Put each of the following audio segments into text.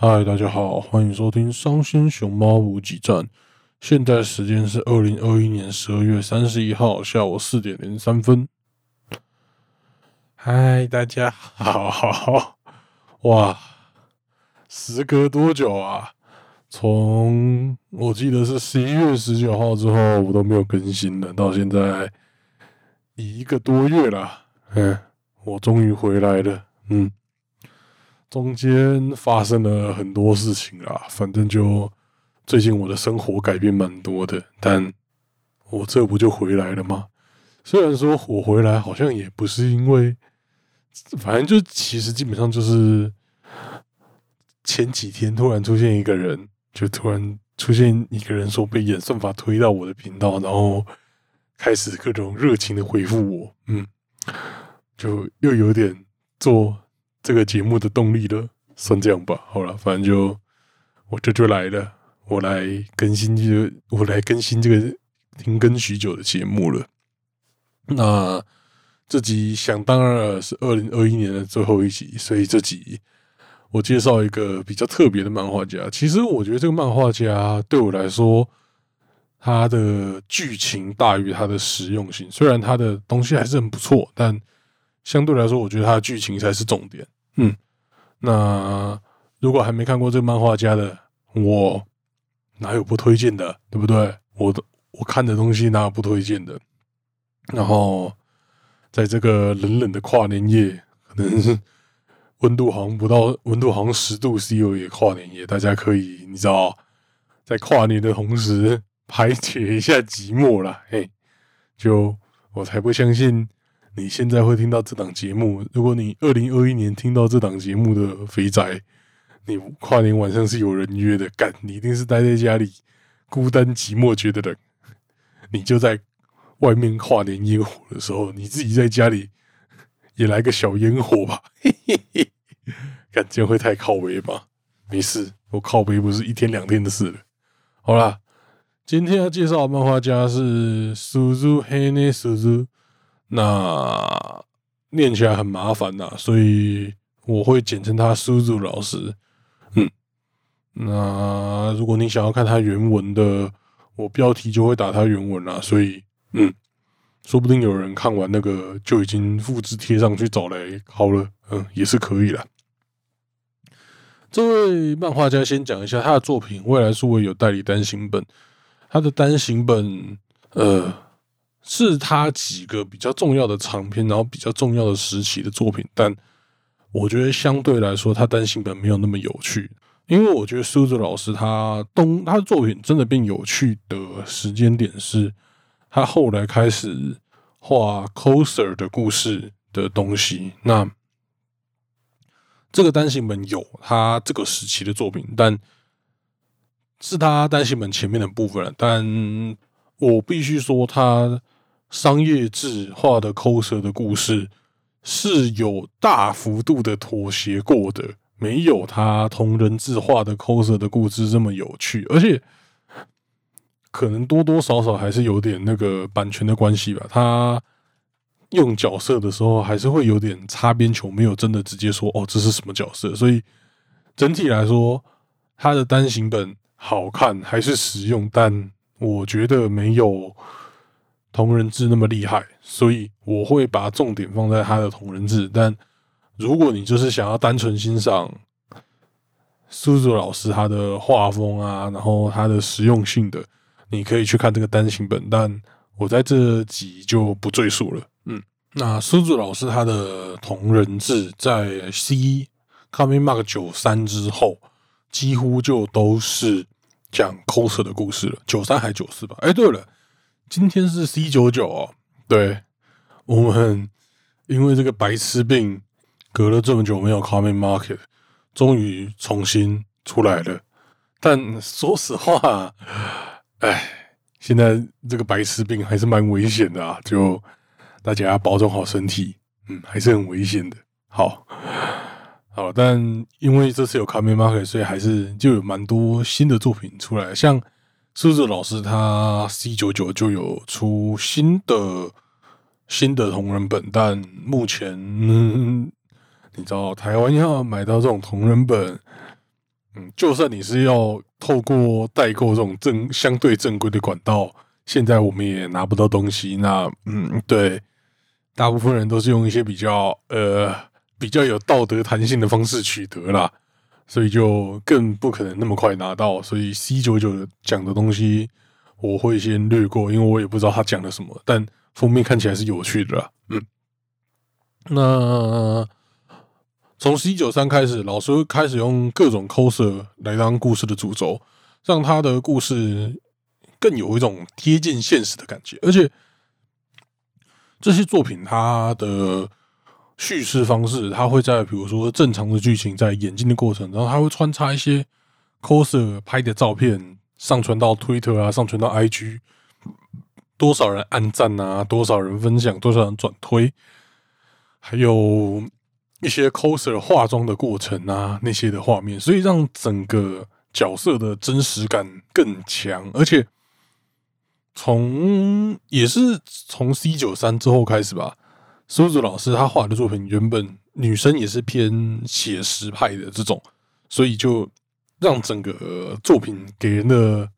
嗨，大家好，欢迎收听《伤心熊猫补给站》。现在时间是二零二一年十二月三十一号下午四点零三分。嗨，大家好！哇，时隔多久啊？从我记得是十一月十九号之后，我都没有更新了，到现在一个多月了。嗯，我终于回来了。嗯。中间发生了很多事情啦，反正就最近我的生活改变蛮多的，但我这不就回来了吗？虽然说我回来好像也不是因为，反正就其实基本上就是前几天突然出现一个人，就突然出现一个人说被演算法推到我的频道，然后开始各种热情的回复我，嗯，就又有点做。这个节目的动力了，算这样吧。好了，反正就我这就来了，我来更新这个，我来更新这个停更许久的节目了。那这集想当然是二零二一年的最后一集，所以这集我介绍一个比较特别的漫画家。其实我觉得这个漫画家对我来说，他的剧情大于他的实用性。虽然他的东西还是很不错，但相对来说，我觉得他的剧情才是重点。嗯，那如果还没看过这个漫画家的，我哪有不推荐的，对不对？我的我看的东西哪有不推荐的？然后在这个冷冷的跨年夜，可能是 温度好像不到温度好像十度 C 有也跨年夜，大家可以你知道，在跨年的同时排解一下寂寞啦。嘿，就我才不相信。你现在会听到这档节目。如果你二零二一年听到这档节目的肥宅，你跨年晚上是有人约的，干你一定是待在家里孤单寂寞觉得冷。你就在外面跨年烟火的时候，你自己在家里也来个小烟火吧。感觉会太靠背吗？没事，我靠背不是一天两天的事了。好啦，今天要介绍的漫画家是 Suzu Hane Suzu。那念起来很麻烦呐，所以我会简称他苏祖老师。嗯，那如果你想要看他原文的，我标题就会打他原文啦。所以，嗯，说不定有人看完那个就已经复制贴上去找来好了，嗯，也是可以的。这位漫画家先讲一下他的作品，未来数位有代理单行本，他的单行本，呃。是他几个比较重要的长篇，然后比较重要的时期的作品，但我觉得相对来说，他单行本没有那么有趣，因为我觉得苏子老师他东他的作品真的变有趣的时间点是，他后来开始画 Closer 的故事的东西。那这个单行本有他这个时期的作品，但是他单行本前面的部分，但我必须说他。商业制画的抠色的故事是有大幅度的妥协过的，没有他同人字画的抠色的故事这么有趣，而且可能多多少少还是有点那个版权的关系吧。他用角色的时候还是会有点擦边球，没有真的直接说哦这是什么角色，所以整体来说，他的单行本好看还是实用，但我觉得没有。同人志那么厉害，所以我会把重点放在他的同人志。但如果你就是想要单纯欣赏苏祖老师他的画风啊，然后他的实用性的，你可以去看这个单行本。但我在这集就不赘述了。嗯，那苏祖老师他的同人志在 C Coming Mark 九三之后，几乎就都是讲 coser 的故事了。九三还是九四吧？哎，对了。今天是 C 九九哦，对我们因为这个白痴病，隔了这么久没有 Coming Market，终于重新出来了。但说实话，哎，现在这个白痴病还是蛮危险的啊！就大家要保重好身体，嗯，还是很危险的。好，好，但因为这次有 Coming Market，所以还是就有蛮多新的作品出来，像。狮子老师他 C 九九就有出新的新的同人本，但目前 你知道台湾要买到这种同人本嗯，就算你是要透过代购这种正相对正规的管道，现在我们也拿不到东西。那嗯，对，大部分人都是用一些比较呃比较有道德弹性的方式取得啦，所以就更不可能那么快拿到。所以 C 九九讲的东西我会先略过，因为我也不知道他讲了什么，但封面看起来是有趣的啦。嗯，那。从 C 九三开始，老师开始用各种 coser 来当故事的主轴，让他的故事更有一种贴近现实的感觉。而且这些作品，它的叙事方式，它会在比如说正常的剧情在演进的过程，然后它会穿插一些 coser 拍的照片，上传到 Twitter 啊，上传到 IG，多少人按赞啊，多少人分享，多少人转推，还有。一些 coser 化妆的过程啊，那些的画面，所以让整个角色的真实感更强。而且从也是从 C 九三之后开始吧，苏子老师他画的作品原本女生也是偏写实派的这种，所以就让整个作品给人的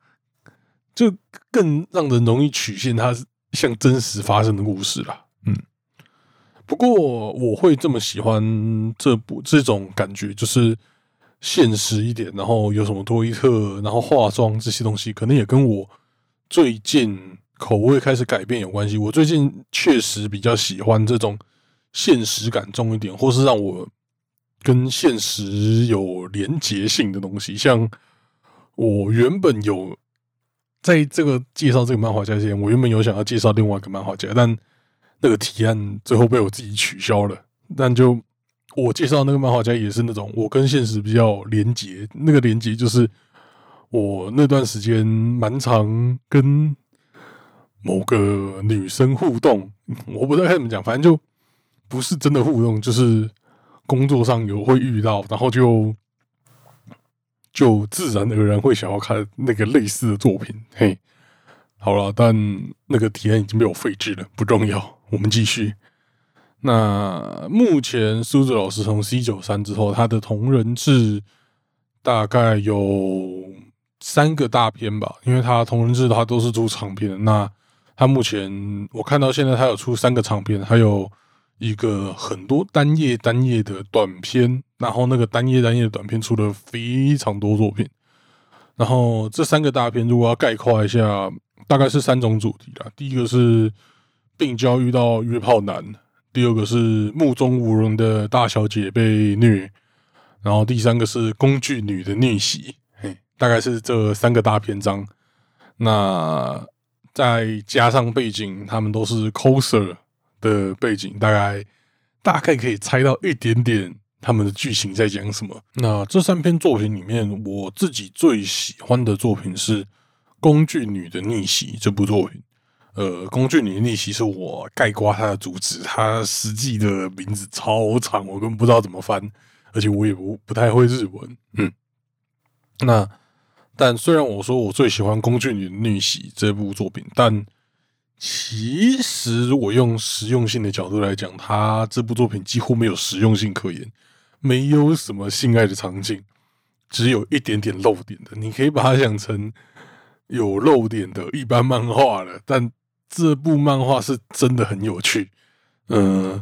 就更让人容易曲线，它像真实发生的故事啦。嗯。不过我会这么喜欢这部这种感觉，就是现实一点，然后有什么多伊特，然后化妆这些东西，可能也跟我最近口味开始改变有关系。我最近确实比较喜欢这种现实感重一点，或是让我跟现实有连结性的东西。像我原本有在这个介绍这个漫画家之前，我原本有想要介绍另外一个漫画家，但。那个提案最后被我自己取消了，但就我介绍那个漫画家也是那种我跟现实比较连结，那个连结就是我那段时间蛮长跟某个女生互动，我不知道该怎么讲，反正就不是真的互动，就是工作上有会遇到，然后就就自然而然会想要看那个类似的作品，嘿。好了，但那个体验已经被我废置了，不重要。我们继续。那目前苏子老师从 C 九三之后，他的同人志大概有三个大片吧，因为他同人志他都是出长篇。那他目前我看到现在他有出三个长片，还有一个很多单页单页的短片，然后那个单页单页的短片出了非常多作品。然后这三个大片如果要概括一下。大概是三种主题啦。第一个是病娇遇到约炮男，第二个是目中无人的大小姐被虐，然后第三个是工具女的逆袭。嘿，大概是这三个大篇章。那再加上背景，他们都是 coser 的背景，大概大概可以猜到一点点他们的剧情在讲什么。那这三篇作品里面，我自己最喜欢的作品是。工具女的逆袭这部作品，呃，工具女的逆袭是我盖刮它的主旨，它实际的名字超长，我根本不知道怎么翻，而且我也不不太会日文。嗯，那但虽然我说我最喜欢工具女的逆袭这部作品，但其实如果用实用性的角度来讲，它这部作品几乎没有实用性可言，没有什么性爱的场景，只有一点点漏点的，你可以把它想成。有漏点的一般漫画了，但这部漫画是真的很有趣。嗯，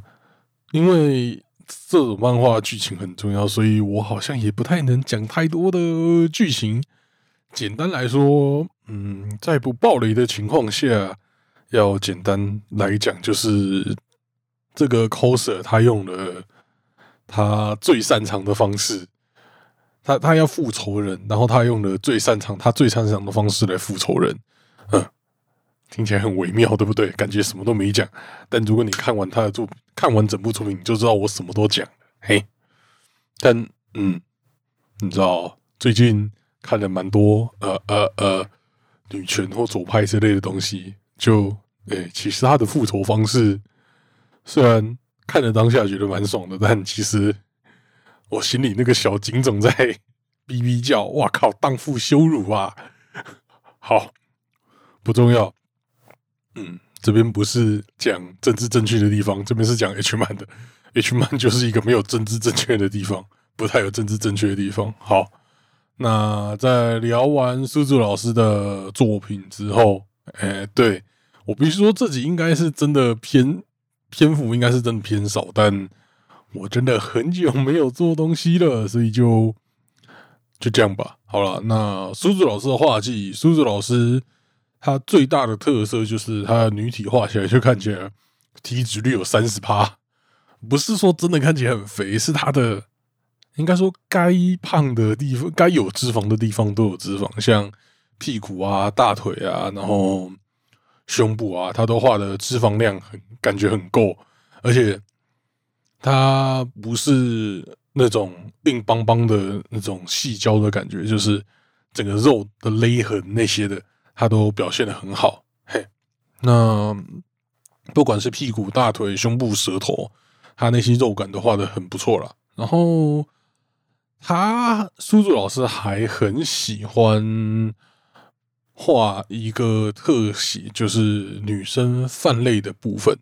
因为这种漫画剧情很重要，所以我好像也不太能讲太多的剧情。简单来说，嗯，在不暴雷的情况下，要简单来讲，就是这个 coser 他用了他最擅长的方式。他他要复仇人，然后他用了最擅长他最擅长的方式来复仇人，嗯，听起来很微妙，对不对？感觉什么都没讲，但如果你看完他的作，看完整部作品，你就知道我什么都讲嘿，但嗯，你知道最近看了蛮多呃呃呃女权或左派之类的东西，就诶，其实他的复仇方式虽然看了当下觉得蛮爽的，但其实。我心里那个小警总在 哔哔叫，哇靠！荡妇羞辱啊！好，不重要。嗯，这边不是讲政治正确的地方，这边是讲 H 漫的。H 漫就是一个没有政治正确的地方，不太有政治正确的地方。好，那在聊完苏子老师的作品之后，哎，对我必须说自己应该是真的偏篇幅应该是真的偏少，但我真的很久没有做东西了，所以就就这样吧。好了，那苏子老师的画技，苏子老师他最大的特色就是他的女体画起来就看起来体脂率有三十趴，不是说真的看起来很肥，是他的应该说该胖的地方、该有脂肪的地方都有脂肪，像屁股啊、大腿啊，然后胸部啊，他都画的脂肪量很感觉很够，而且他不是。那种硬邦邦的那种细胶的感觉，就是整个肉的勒痕那些的，他都表现的很好。嘿，那不管是屁股、大腿、胸部、舌头，他那些肉感都画的很不错了。然后他苏祖老师还很喜欢画一个特写，就是女生泛泪的部分。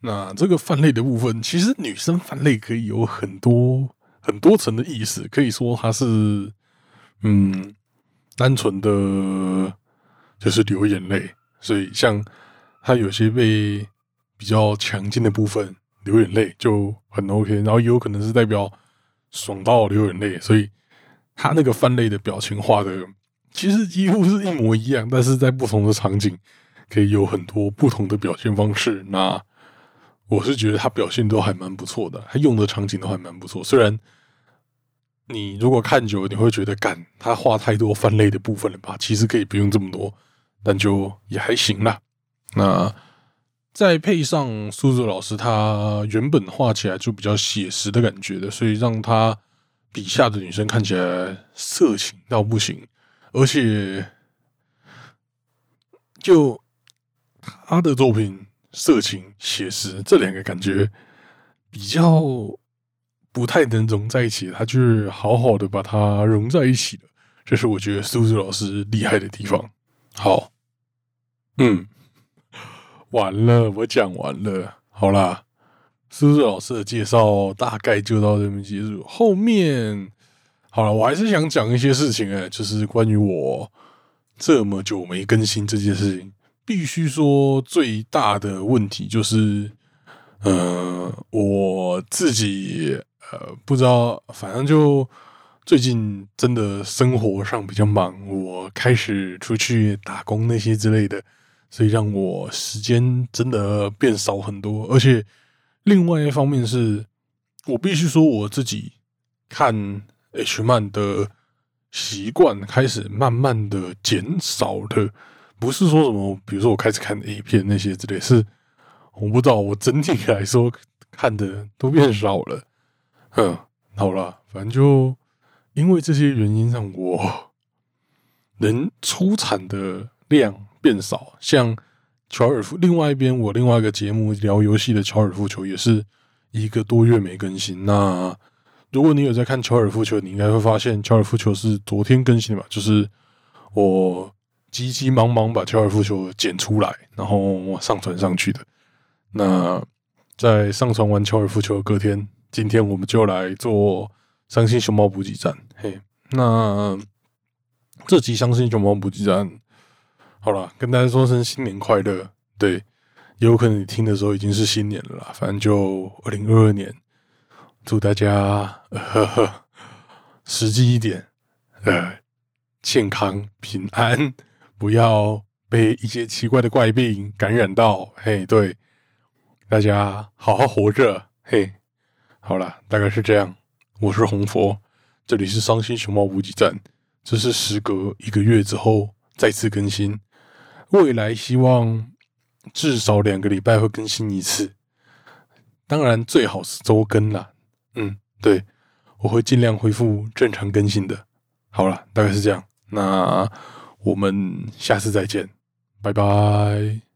那这个泛泪的部分，其实女生泛泪可以有很多。很多层的意思，可以说它是，嗯，单纯的，就是流眼泪。所以，像他有些被比较强劲的部分流眼泪就很 OK，然后也有可能是代表爽到流眼泪，所以他那个泛泪的表情画的其实几乎是一模一样，但是在不同的场景可以有很多不同的表现方式。那我是觉得他表现都还蛮不错的，他用的场景都还蛮不错。虽然你如果看久了，你会觉得，干他画太多泛泪的部分了吧？其实可以不用这么多，但就也还行啦。那再配上苏子老师，他原本画起来就比较写实的感觉的，所以让他笔下的女生看起来色情到不行，而且就他的作品。色情、写实这两个感觉比较不太能融在一起，他就是好好的把它融在一起了。这是我觉得苏子老师厉害的地方。好，嗯，完了，我讲完了。好啦，苏子老师的介绍大概就到这边结束。后面好了，我还是想讲一些事情哎，就是关于我这么久没更新这件事情。必须说，最大的问题就是，呃，我自己呃不知道，反正就最近真的生活上比较忙，我开始出去打工那些之类的，所以让我时间真的变少很多。而且，另外一方面是，我必须说我自己看 H 漫的习惯开始慢慢的减少了。不是说什么，比如说我开始看 A 片那些之类，是我不知道。我整体来说看的都变少了。嗯，好了，反正就因为这些原因，让我能出产的量变少。像乔尔夫，另外一边我另外一个节目聊游戏的乔尔夫球，也是一个多月没更新。那如果你有在看乔尔夫球，你应该会发现乔尔夫球是昨天更新的嘛？就是我。急急忙忙把乔尔夫球剪出来，然后上传上去的。那在上传完乔尔夫球的隔天，今天我们就来做伤心熊猫补给站。嘿，那这集伤心熊猫补给站，好了，跟大家说声新年快乐。对，有可能你听的时候已经是新年了啦。反正就二零二二年，祝大家呵呵实际一点，呃，健康平安。不要被一些奇怪的怪病感染到，嘿，对，大家好好活着，嘿，好了，大概是这样。我是红佛，这里是伤心熊猫补给站，这是时隔一个月之后再次更新，未来希望至少两个礼拜会更新一次，当然最好是周更啦。嗯，对，我会尽量恢复正常更新的。好了，大概是这样，那。我们下次再见，拜拜。